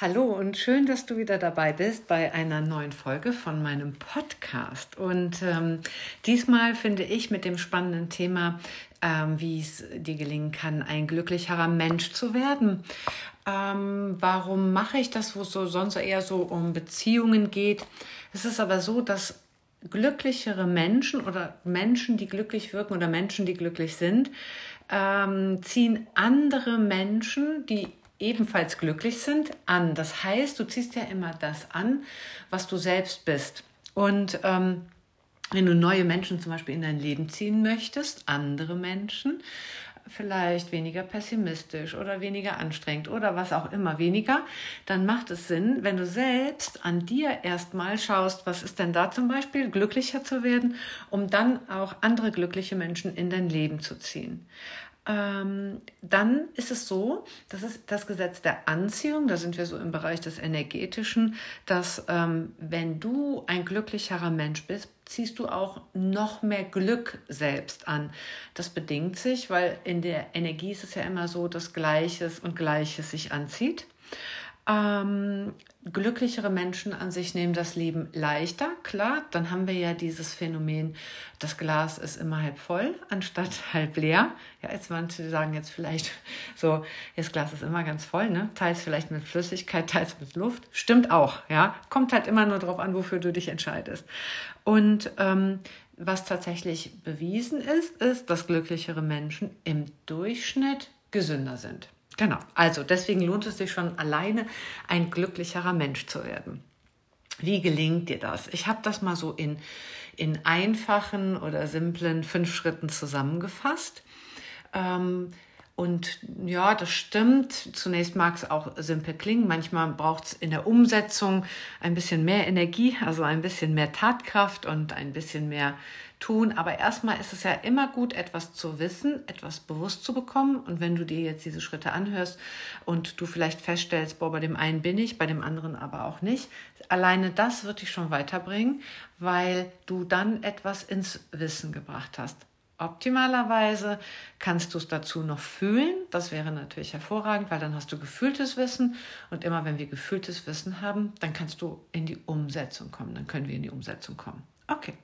Hallo und schön, dass du wieder dabei bist bei einer neuen Folge von meinem Podcast. Und ähm, diesmal finde ich mit dem spannenden Thema, ähm, wie es dir gelingen kann, ein glücklicherer Mensch zu werden. Ähm, warum mache ich das, wo es so sonst eher so um Beziehungen geht? Es ist aber so, dass glücklichere Menschen oder Menschen, die glücklich wirken oder Menschen, die glücklich sind, ähm, ziehen andere Menschen, die ebenfalls glücklich sind, an. Das heißt, du ziehst ja immer das an, was du selbst bist. Und ähm, wenn du neue Menschen zum Beispiel in dein Leben ziehen möchtest, andere Menschen, vielleicht weniger pessimistisch oder weniger anstrengend oder was auch immer weniger, dann macht es Sinn, wenn du selbst an dir erstmal schaust, was ist denn da zum Beispiel, glücklicher zu werden, um dann auch andere glückliche Menschen in dein Leben zu ziehen ähm, dann ist es so, das ist das Gesetz der Anziehung, da sind wir so im Bereich des Energetischen, dass ähm, wenn du ein glücklicherer Mensch bist, ziehst du auch noch mehr Glück selbst an. Das bedingt sich, weil in der Energie ist es ja immer so, dass Gleiches und Gleiches sich anzieht. Ähm, glücklichere Menschen an sich nehmen das Leben leichter, klar. Dann haben wir ja dieses Phänomen, das Glas ist immer halb voll anstatt halb leer. Ja, jetzt manche sagen jetzt vielleicht so, das Glas ist immer ganz voll, ne? Teils vielleicht mit Flüssigkeit, teils mit Luft. Stimmt auch, ja. Kommt halt immer nur darauf an, wofür du dich entscheidest. Und ähm, was tatsächlich bewiesen ist, ist, dass glücklichere Menschen im Durchschnitt gesünder sind. Genau, also deswegen lohnt es sich schon alleine, ein glücklicherer Mensch zu werden. Wie gelingt dir das? Ich habe das mal so in, in einfachen oder simplen fünf Schritten zusammengefasst. Ähm, und ja, das stimmt. Zunächst mag es auch simpel klingen. Manchmal braucht es in der Umsetzung ein bisschen mehr Energie, also ein bisschen mehr Tatkraft und ein bisschen mehr tun. Aber erstmal ist es ja immer gut, etwas zu wissen, etwas bewusst zu bekommen. Und wenn du dir jetzt diese Schritte anhörst und du vielleicht feststellst, boah, bei dem einen bin ich, bei dem anderen aber auch nicht, alleine das wird dich schon weiterbringen, weil du dann etwas ins Wissen gebracht hast. Optimalerweise kannst du es dazu noch fühlen. Das wäre natürlich hervorragend, weil dann hast du gefühltes Wissen. Und immer wenn wir gefühltes Wissen haben, dann kannst du in die Umsetzung kommen. Dann können wir in die Umsetzung kommen. Okay.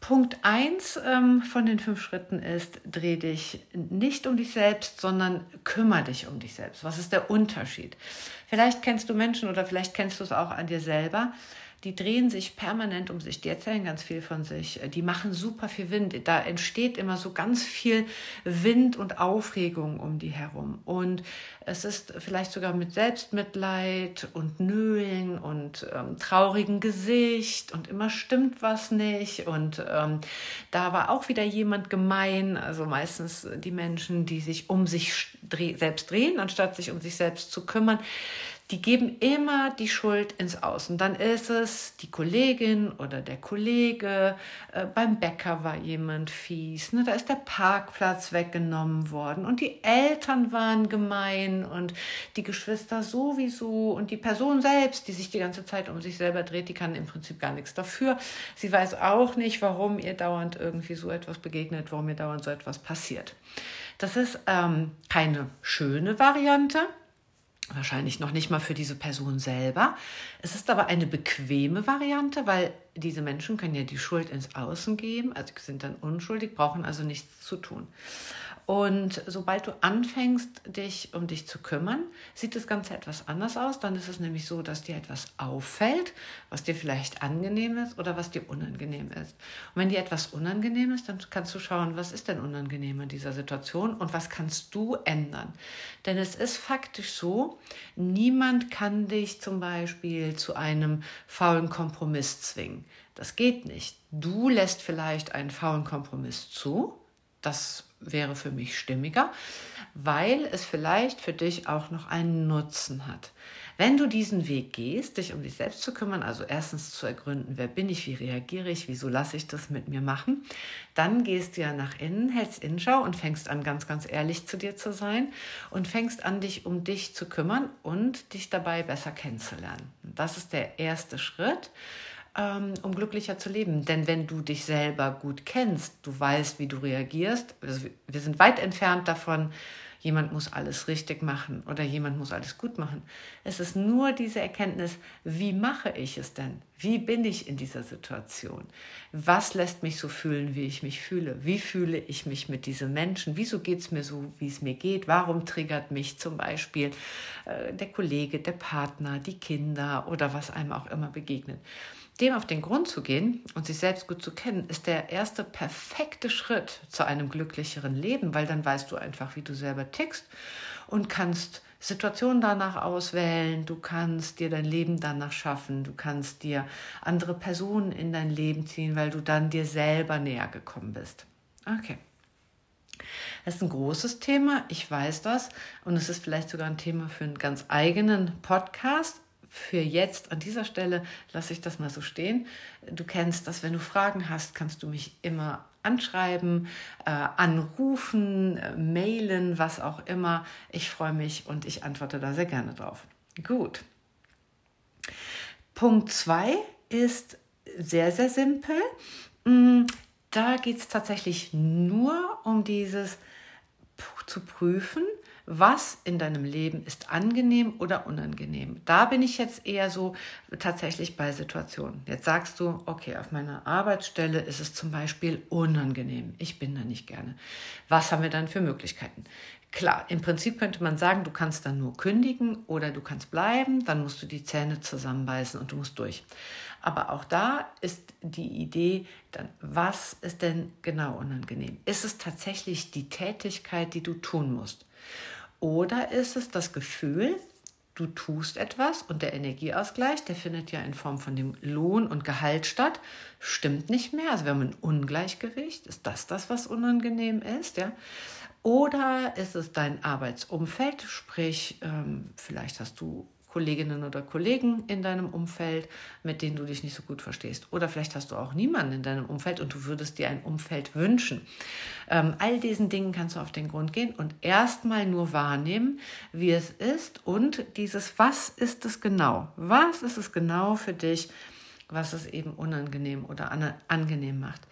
Punkt 1 ähm, von den fünf Schritten ist, dreh dich nicht um dich selbst, sondern kümmere dich um dich selbst. Was ist der Unterschied? Vielleicht kennst du Menschen oder vielleicht kennst du es auch an dir selber, die drehen sich permanent um sich, die erzählen ganz viel von sich, die machen super viel Wind. Da entsteht immer so ganz viel Wind und Aufregung um die herum. Und es ist vielleicht sogar mit Selbstmitleid und Nölen und ähm, traurigem Gesicht und immer stimmt was nicht. Und ähm, da war auch wieder jemand gemein, also meistens die Menschen, die sich um sich selbst drehen, anstatt sich um sich selbst zu kümmern die geben immer die Schuld ins Außen. Dann ist es die Kollegin oder der Kollege, äh, beim Bäcker war jemand fies, ne? da ist der Parkplatz weggenommen worden und die Eltern waren gemein und die Geschwister sowieso und die Person selbst, die sich die ganze Zeit um sich selber dreht, die kann im Prinzip gar nichts dafür. Sie weiß auch nicht, warum ihr dauernd irgendwie so etwas begegnet, warum ihr dauernd so etwas passiert. Das ist ähm, keine schöne Variante wahrscheinlich noch nicht mal für diese Person selber. Es ist aber eine bequeme Variante, weil diese Menschen können ja die Schuld ins Außen geben, also sind dann unschuldig, brauchen also nichts zu tun. Und sobald du anfängst, dich um dich zu kümmern, sieht das Ganze etwas anders aus. Dann ist es nämlich so, dass dir etwas auffällt, was dir vielleicht angenehm ist oder was dir unangenehm ist. Und wenn dir etwas unangenehm ist, dann kannst du schauen, was ist denn unangenehm in dieser Situation und was kannst du ändern. Denn es ist faktisch so, niemand kann dich zum Beispiel zu einem faulen Kompromiss zwingen. Das geht nicht. Du lässt vielleicht einen faulen Kompromiss zu. Das wäre für mich stimmiger, weil es vielleicht für dich auch noch einen Nutzen hat. Wenn du diesen Weg gehst, dich um dich selbst zu kümmern, also erstens zu ergründen, wer bin ich, wie reagiere ich, wieso lasse ich das mit mir machen, dann gehst du ja nach innen, hältst Innenschau und fängst an, ganz, ganz ehrlich zu dir zu sein und fängst an, dich um dich zu kümmern und dich dabei besser kennenzulernen. Das ist der erste Schritt ähm, um glücklicher zu leben. Denn wenn du dich selber gut kennst, du weißt, wie du reagierst, also wir sind weit entfernt davon, jemand muss alles richtig machen oder jemand muss alles gut machen. Es ist nur diese Erkenntnis, wie mache ich es denn? Wie bin ich in dieser Situation? Was lässt mich so fühlen, wie ich mich fühle? Wie fühle ich mich mit diesen Menschen? Wieso geht es mir so, wie es mir geht? Warum triggert mich zum Beispiel äh, der Kollege, der Partner, die Kinder oder was einem auch immer begegnet? Dem auf den Grund zu gehen und sich selbst gut zu kennen, ist der erste perfekte Schritt zu einem glücklicheren Leben, weil dann weißt du einfach, wie du selber tickst und kannst Situationen danach auswählen, du kannst dir dein Leben danach schaffen, du kannst dir andere Personen in dein Leben ziehen, weil du dann dir selber näher gekommen bist. Okay. Das ist ein großes Thema, ich weiß das, und es ist vielleicht sogar ein Thema für einen ganz eigenen Podcast, für jetzt an dieser Stelle lasse ich das mal so stehen. Du kennst das, wenn du Fragen hast, kannst du mich immer anschreiben, äh, anrufen, äh, mailen, was auch immer. Ich freue mich und ich antworte da sehr gerne drauf. Gut. Punkt 2 ist sehr, sehr simpel. Mm, da geht es tatsächlich nur um dieses zu prüfen, was in deinem Leben ist angenehm oder unangenehm. Da bin ich jetzt eher so tatsächlich bei Situationen. Jetzt sagst du, okay, auf meiner Arbeitsstelle ist es zum Beispiel unangenehm. Ich bin da nicht gerne. Was haben wir dann für Möglichkeiten? Klar, im Prinzip könnte man sagen, du kannst dann nur kündigen oder du kannst bleiben, dann musst du die Zähne zusammenbeißen und du musst durch. Aber auch da ist die Idee dann, was ist denn genau unangenehm? Ist es tatsächlich die Tätigkeit, die du tun musst? Oder ist es das Gefühl, du tust etwas und der Energieausgleich, der findet ja in Form von dem Lohn und Gehalt statt, stimmt nicht mehr. Also wir haben ein Ungleichgewicht. Ist das das, was unangenehm ist? Ja? Oder ist es dein Arbeitsumfeld, sprich, ähm, vielleicht hast du Kolleginnen oder Kollegen in deinem Umfeld, mit denen du dich nicht so gut verstehst. Oder vielleicht hast du auch niemanden in deinem Umfeld und du würdest dir ein Umfeld wünschen. Ähm, all diesen Dingen kannst du auf den Grund gehen und erstmal nur wahrnehmen, wie es ist und dieses, was ist es genau? Was ist es genau für dich, was es eben unangenehm oder angenehm macht?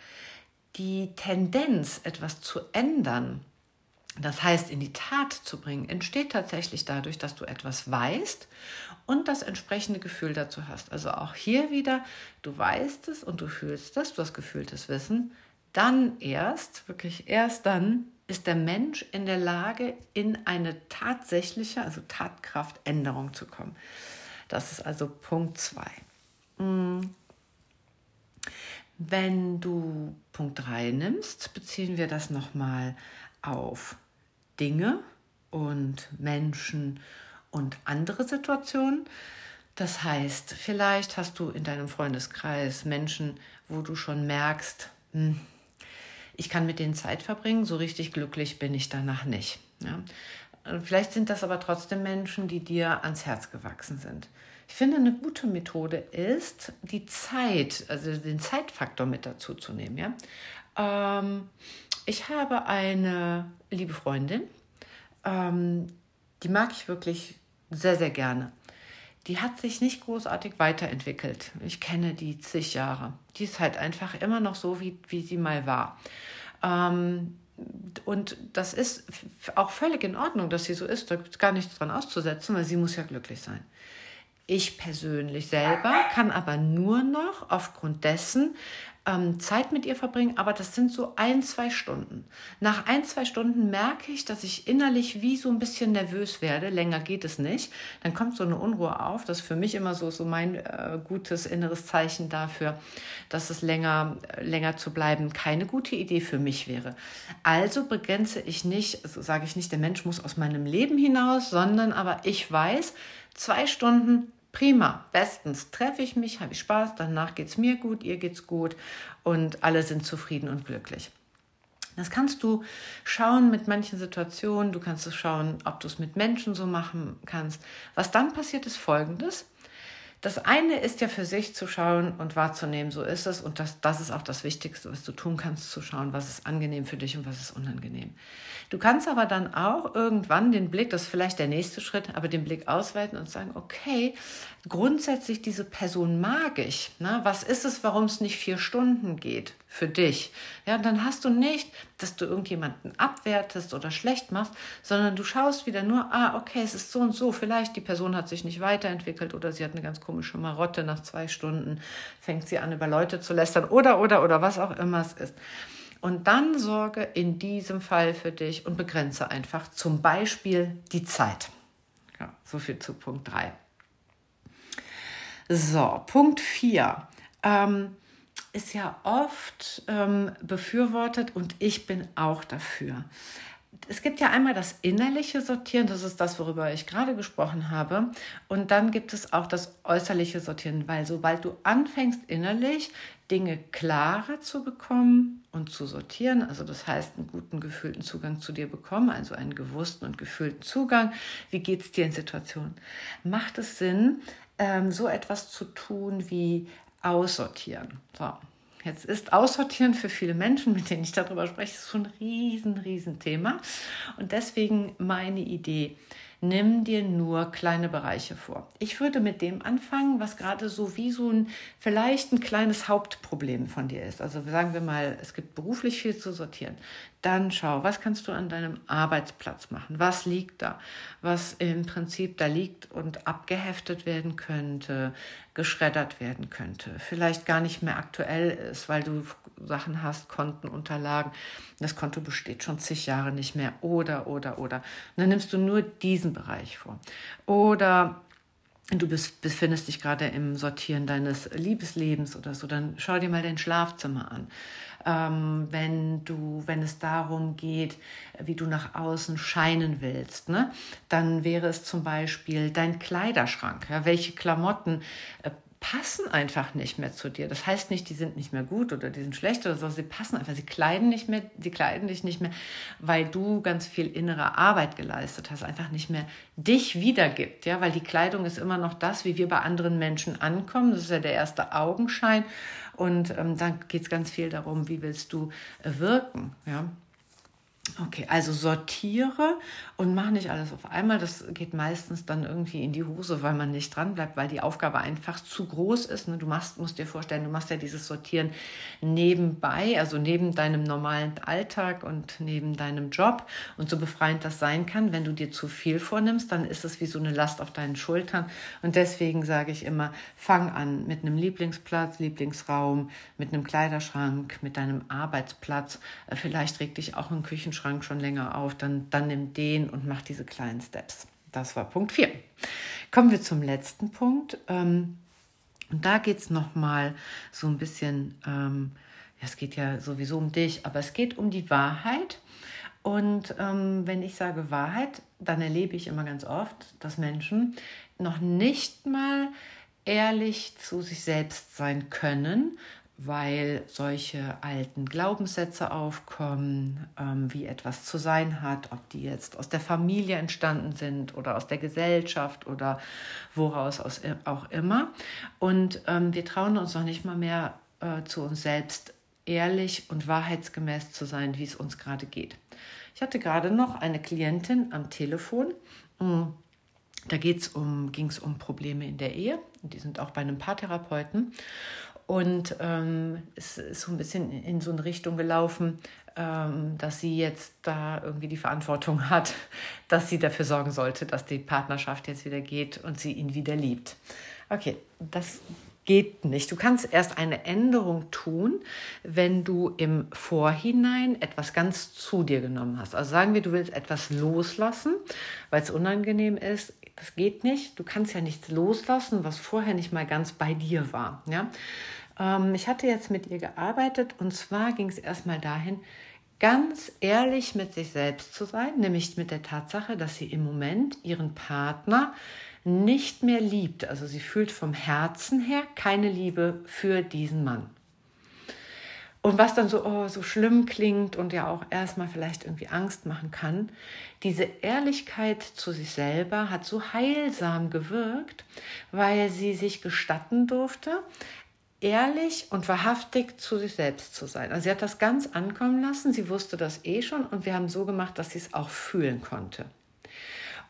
Die Tendenz, etwas zu ändern, das heißt, in die Tat zu bringen, entsteht tatsächlich dadurch, dass du etwas weißt und das entsprechende Gefühl dazu hast. Also auch hier wieder, du weißt es und du fühlst es, du hast gefühltes Wissen. Dann erst, wirklich erst dann, ist der Mensch in der Lage, in eine tatsächliche, also Tatkraftänderung zu kommen. Das ist also Punkt 2. Wenn du Punkt 3 nimmst, beziehen wir das nochmal auf Dinge und Menschen und andere Situationen. Das heißt, vielleicht hast du in deinem Freundeskreis Menschen, wo du schon merkst, hm, ich kann mit denen Zeit verbringen, so richtig glücklich bin ich danach nicht. Ja? Vielleicht sind das aber trotzdem Menschen, die dir ans Herz gewachsen sind. Ich finde, eine gute Methode ist, die Zeit, also den Zeitfaktor mit dazu zu nehmen. Ja? Ähm, ich habe eine liebe Freundin, ähm, die mag ich wirklich sehr, sehr gerne. Die hat sich nicht großartig weiterentwickelt. Ich kenne die zig Jahre. Die ist halt einfach immer noch so, wie, wie sie mal war. Ähm, und das ist auch völlig in Ordnung, dass sie so ist. Da gibt es gar nichts dran auszusetzen, weil sie muss ja glücklich sein. Ich persönlich selber kann aber nur noch aufgrund dessen ähm, Zeit mit ihr verbringen, aber das sind so ein, zwei Stunden. Nach ein, zwei Stunden merke ich, dass ich innerlich wie so ein bisschen nervös werde. Länger geht es nicht. Dann kommt so eine Unruhe auf. Das ist für mich immer so, so mein äh, gutes inneres Zeichen dafür, dass es länger, äh, länger zu bleiben keine gute Idee für mich wäre. Also begrenze ich nicht, also sage ich nicht, der Mensch muss aus meinem Leben hinaus, sondern aber ich weiß, zwei Stunden Prima, bestens. Treffe ich mich, habe ich Spaß, danach geht es mir gut, ihr geht's gut und alle sind zufrieden und glücklich. Das kannst du schauen mit manchen Situationen, du kannst es schauen, ob du es mit Menschen so machen kannst. Was dann passiert, ist folgendes. Das eine ist ja für sich zu schauen und wahrzunehmen, so ist es. Und das, das ist auch das Wichtigste, was du tun kannst, zu schauen, was ist angenehm für dich und was ist unangenehm. Du kannst aber dann auch irgendwann den Blick, das ist vielleicht der nächste Schritt, aber den Blick ausweiten und sagen, okay, grundsätzlich diese Person mag ich. Ne? Was ist es, warum es nicht vier Stunden geht für dich? Ja, dann hast du nicht, dass du irgendjemanden abwertest oder schlecht machst, sondern du schaust wieder nur, ah, okay, es ist so und so. Vielleicht die Person hat sich nicht weiterentwickelt oder sie hat eine ganz komische Marotte. Nach zwei Stunden fängt sie an, über Leute zu lästern oder, oder, oder was auch immer es ist. Und dann sorge in diesem Fall für dich und begrenze einfach zum Beispiel die Zeit. Ja, so viel zu Punkt 3. So, Punkt 4 ähm, ist ja oft ähm, befürwortet und ich bin auch dafür. Es gibt ja einmal das innerliche Sortieren, das ist das, worüber ich gerade gesprochen habe. Und dann gibt es auch das äußerliche Sortieren, weil sobald du anfängst innerlich Dinge klarer zu bekommen und zu sortieren, also das heißt einen guten gefühlten Zugang zu dir bekommen, also einen gewussten und gefühlten Zugang, wie geht es dir in Situationen, macht es Sinn, ähm, so etwas zu tun wie aussortieren. So. Jetzt ist Aussortieren für viele Menschen, mit denen ich darüber spreche, schon ein riesen, riesen Thema. Und deswegen meine Idee, nimm dir nur kleine Bereiche vor. Ich würde mit dem anfangen, was gerade so wie so ein vielleicht ein kleines Hauptproblem von dir ist. Also sagen wir mal, es gibt beruflich viel zu sortieren. Dann schau, was kannst du an deinem Arbeitsplatz machen? Was liegt da? Was im Prinzip da liegt und abgeheftet werden könnte, geschreddert werden könnte, vielleicht gar nicht mehr aktuell ist, weil du Sachen hast, Kontenunterlagen. Das Konto besteht schon zig Jahre nicht mehr. Oder, oder, oder. Und dann nimmst du nur diesen Bereich vor. Oder du bist, befindest dich gerade im Sortieren deines Liebeslebens oder so, dann schau dir mal dein Schlafzimmer an ähm, wenn du, wenn es darum geht, wie du nach außen scheinen willst, ne? dann wäre es zum Beispiel dein Kleiderschrank. Ja? Welche Klamotten äh, passen einfach nicht mehr zu dir. Das heißt nicht, die sind nicht mehr gut oder die sind schlecht oder so, sie passen einfach, sie kleiden nicht mehr, sie kleiden dich nicht mehr, weil du ganz viel innere Arbeit geleistet hast, einfach nicht mehr dich wiedergibt, ja, weil die Kleidung ist immer noch das, wie wir bei anderen Menschen ankommen, das ist ja der erste Augenschein und ähm, dann geht es ganz viel darum, wie willst du wirken. Ja? Okay, also sortiere und mach nicht alles auf einmal. Das geht meistens dann irgendwie in die Hose, weil man nicht dran bleibt, weil die Aufgabe einfach zu groß ist. Ne? Du machst, musst dir vorstellen, du machst ja dieses Sortieren nebenbei, also neben deinem normalen Alltag und neben deinem Job. Und so befreiend das sein kann, wenn du dir zu viel vornimmst, dann ist es wie so eine Last auf deinen Schultern. Und deswegen sage ich immer, fang an mit einem Lieblingsplatz, Lieblingsraum, mit einem Kleiderschrank, mit deinem Arbeitsplatz. Vielleicht regt dich auch ein Küchenschrank Schrank schon länger auf, dann, dann nimm den und mach diese kleinen Steps. Das war Punkt 4. Kommen wir zum letzten Punkt. Ähm, und da geht es nochmal so ein bisschen, ähm, ja, es geht ja sowieso um dich, aber es geht um die Wahrheit. Und ähm, wenn ich sage Wahrheit, dann erlebe ich immer ganz oft, dass Menschen noch nicht mal ehrlich zu sich selbst sein können, weil solche alten Glaubenssätze aufkommen, ähm, wie etwas zu sein hat, ob die jetzt aus der Familie entstanden sind oder aus der Gesellschaft oder woraus aus, auch immer. Und ähm, wir trauen uns noch nicht mal mehr äh, zu uns selbst ehrlich und wahrheitsgemäß zu sein, wie es uns gerade geht. Ich hatte gerade noch eine Klientin am Telefon. Mm, da um, ging es um Probleme in der Ehe. Die sind auch bei einem Paartherapeuten. Und ähm, es ist so ein bisschen in so eine Richtung gelaufen, ähm, dass sie jetzt da irgendwie die Verantwortung hat, dass sie dafür sorgen sollte, dass die Partnerschaft jetzt wieder geht und sie ihn wieder liebt. Okay, das geht nicht. Du kannst erst eine Änderung tun, wenn du im Vorhinein etwas ganz zu dir genommen hast. Also sagen wir, du willst etwas loslassen, weil es unangenehm ist. Das geht nicht. Du kannst ja nichts loslassen, was vorher nicht mal ganz bei dir war. Ja? Ähm, ich hatte jetzt mit ihr gearbeitet und zwar ging es erstmal dahin, ganz ehrlich mit sich selbst zu sein, nämlich mit der Tatsache, dass sie im Moment ihren Partner nicht mehr liebt. Also sie fühlt vom Herzen her keine Liebe für diesen Mann. Und was dann so, oh, so schlimm klingt und ja auch erstmal vielleicht irgendwie Angst machen kann, diese Ehrlichkeit zu sich selber hat so heilsam gewirkt, weil sie sich gestatten durfte, ehrlich und wahrhaftig zu sich selbst zu sein. Also sie hat das ganz ankommen lassen, sie wusste das eh schon und wir haben so gemacht, dass sie es auch fühlen konnte.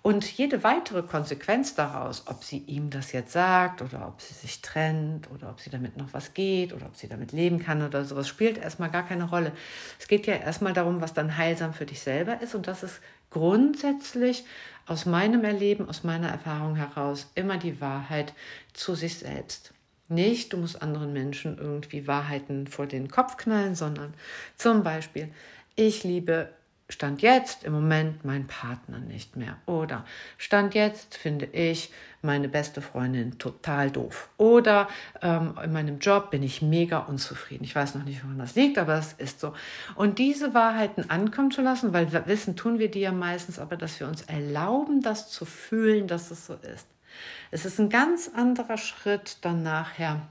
Und jede weitere Konsequenz daraus, ob sie ihm das jetzt sagt oder ob sie sich trennt oder ob sie damit noch was geht oder ob sie damit leben kann oder sowas, spielt erstmal gar keine Rolle. Es geht ja erstmal darum, was dann heilsam für dich selber ist und das ist grundsätzlich aus meinem Erleben, aus meiner Erfahrung heraus immer die Wahrheit zu sich selbst. Nicht, du musst anderen Menschen irgendwie Wahrheiten vor den Kopf knallen, sondern zum Beispiel, ich liebe Stand jetzt im Moment mein Partner nicht mehr. Oder Stand jetzt finde ich meine beste Freundin total doof. Oder ähm, in meinem Job bin ich mega unzufrieden. Ich weiß noch nicht, woran das liegt, aber es ist so. Und diese Wahrheiten ankommen zu lassen, weil wir wissen, tun wir die ja meistens, aber dass wir uns erlauben, das zu fühlen, dass es so ist. Es ist ein ganz anderer Schritt dann nachher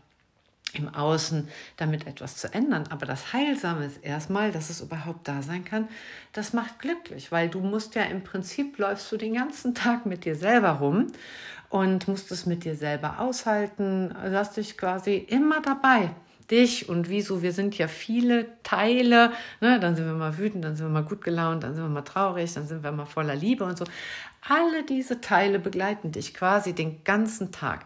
im Außen damit etwas zu ändern. Aber das Heilsame ist erstmal, dass es überhaupt da sein kann. Das macht glücklich, weil du musst ja im Prinzip läufst du den ganzen Tag mit dir selber rum und musst es mit dir selber aushalten. Lass dich quasi immer dabei. Dich und wieso, wir sind ja viele Teile, ne? dann sind wir mal wütend, dann sind wir mal gut gelaunt, dann sind wir mal traurig, dann sind wir mal voller Liebe und so. Alle diese Teile begleiten dich quasi den ganzen Tag.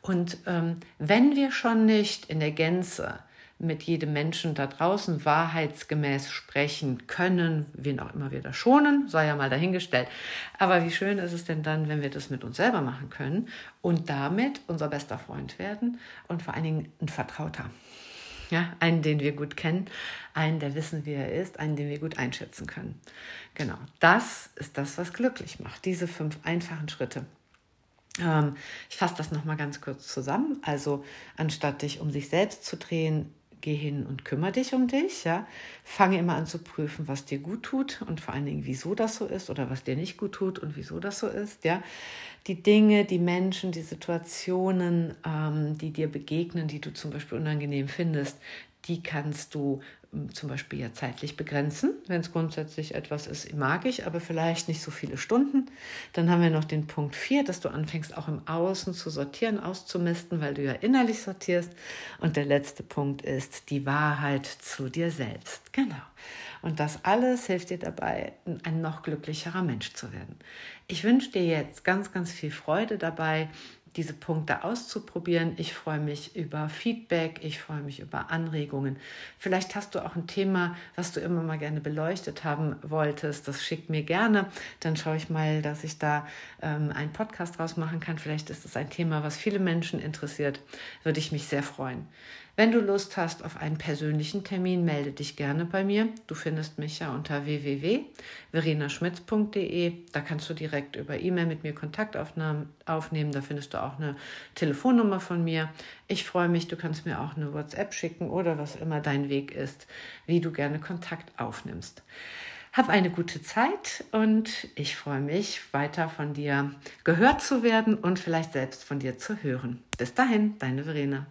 Und ähm, wenn wir schon nicht in der Gänze mit jedem Menschen da draußen wahrheitsgemäß sprechen können, wen auch immer wir da schonen, sei ja mal dahingestellt. Aber wie schön ist es denn dann, wenn wir das mit uns selber machen können und damit unser bester Freund werden und vor allen Dingen ein Vertrauter. Ja, einen, den wir gut kennen, einen, der wissen, wie er ist, einen, den wir gut einschätzen können. Genau, das ist das, was glücklich macht. Diese fünf einfachen Schritte. Ähm, ich fasse das nochmal ganz kurz zusammen. Also anstatt dich um sich selbst zu drehen, geh hin und kümmere dich um dich. Ja? Fange immer an zu prüfen, was dir gut tut und vor allen Dingen, wieso das so ist oder was dir nicht gut tut und wieso das so ist. Ja? Die Dinge, die Menschen, die Situationen, ähm, die dir begegnen, die du zum Beispiel unangenehm findest, die kannst du zum Beispiel ja zeitlich begrenzen, wenn es grundsätzlich etwas ist, mag ich, aber vielleicht nicht so viele Stunden. Dann haben wir noch den Punkt 4, dass du anfängst auch im Außen zu sortieren, auszumisten, weil du ja innerlich sortierst. Und der letzte Punkt ist die Wahrheit zu dir selbst. Genau. Und das alles hilft dir dabei, ein noch glücklicherer Mensch zu werden. Ich wünsche dir jetzt ganz, ganz viel Freude dabei, diese Punkte auszuprobieren. Ich freue mich über Feedback, ich freue mich über Anregungen. Vielleicht hast du auch ein Thema, was du immer mal gerne beleuchtet haben wolltest. Das schick mir gerne. Dann schaue ich mal, dass ich da ähm, einen Podcast draus machen kann. Vielleicht ist es ein Thema, was viele Menschen interessiert. Würde ich mich sehr freuen. Wenn du Lust hast auf einen persönlichen Termin, melde dich gerne bei mir. Du findest mich ja unter www.verenaschmitz.de. Da kannst du direkt über E-Mail mit mir Kontakt aufnehmen. Da findest du auch eine Telefonnummer von mir. Ich freue mich, du kannst mir auch eine WhatsApp schicken oder was immer dein Weg ist, wie du gerne Kontakt aufnimmst. Hab eine gute Zeit und ich freue mich, weiter von dir gehört zu werden und vielleicht selbst von dir zu hören. Bis dahin, deine Verena.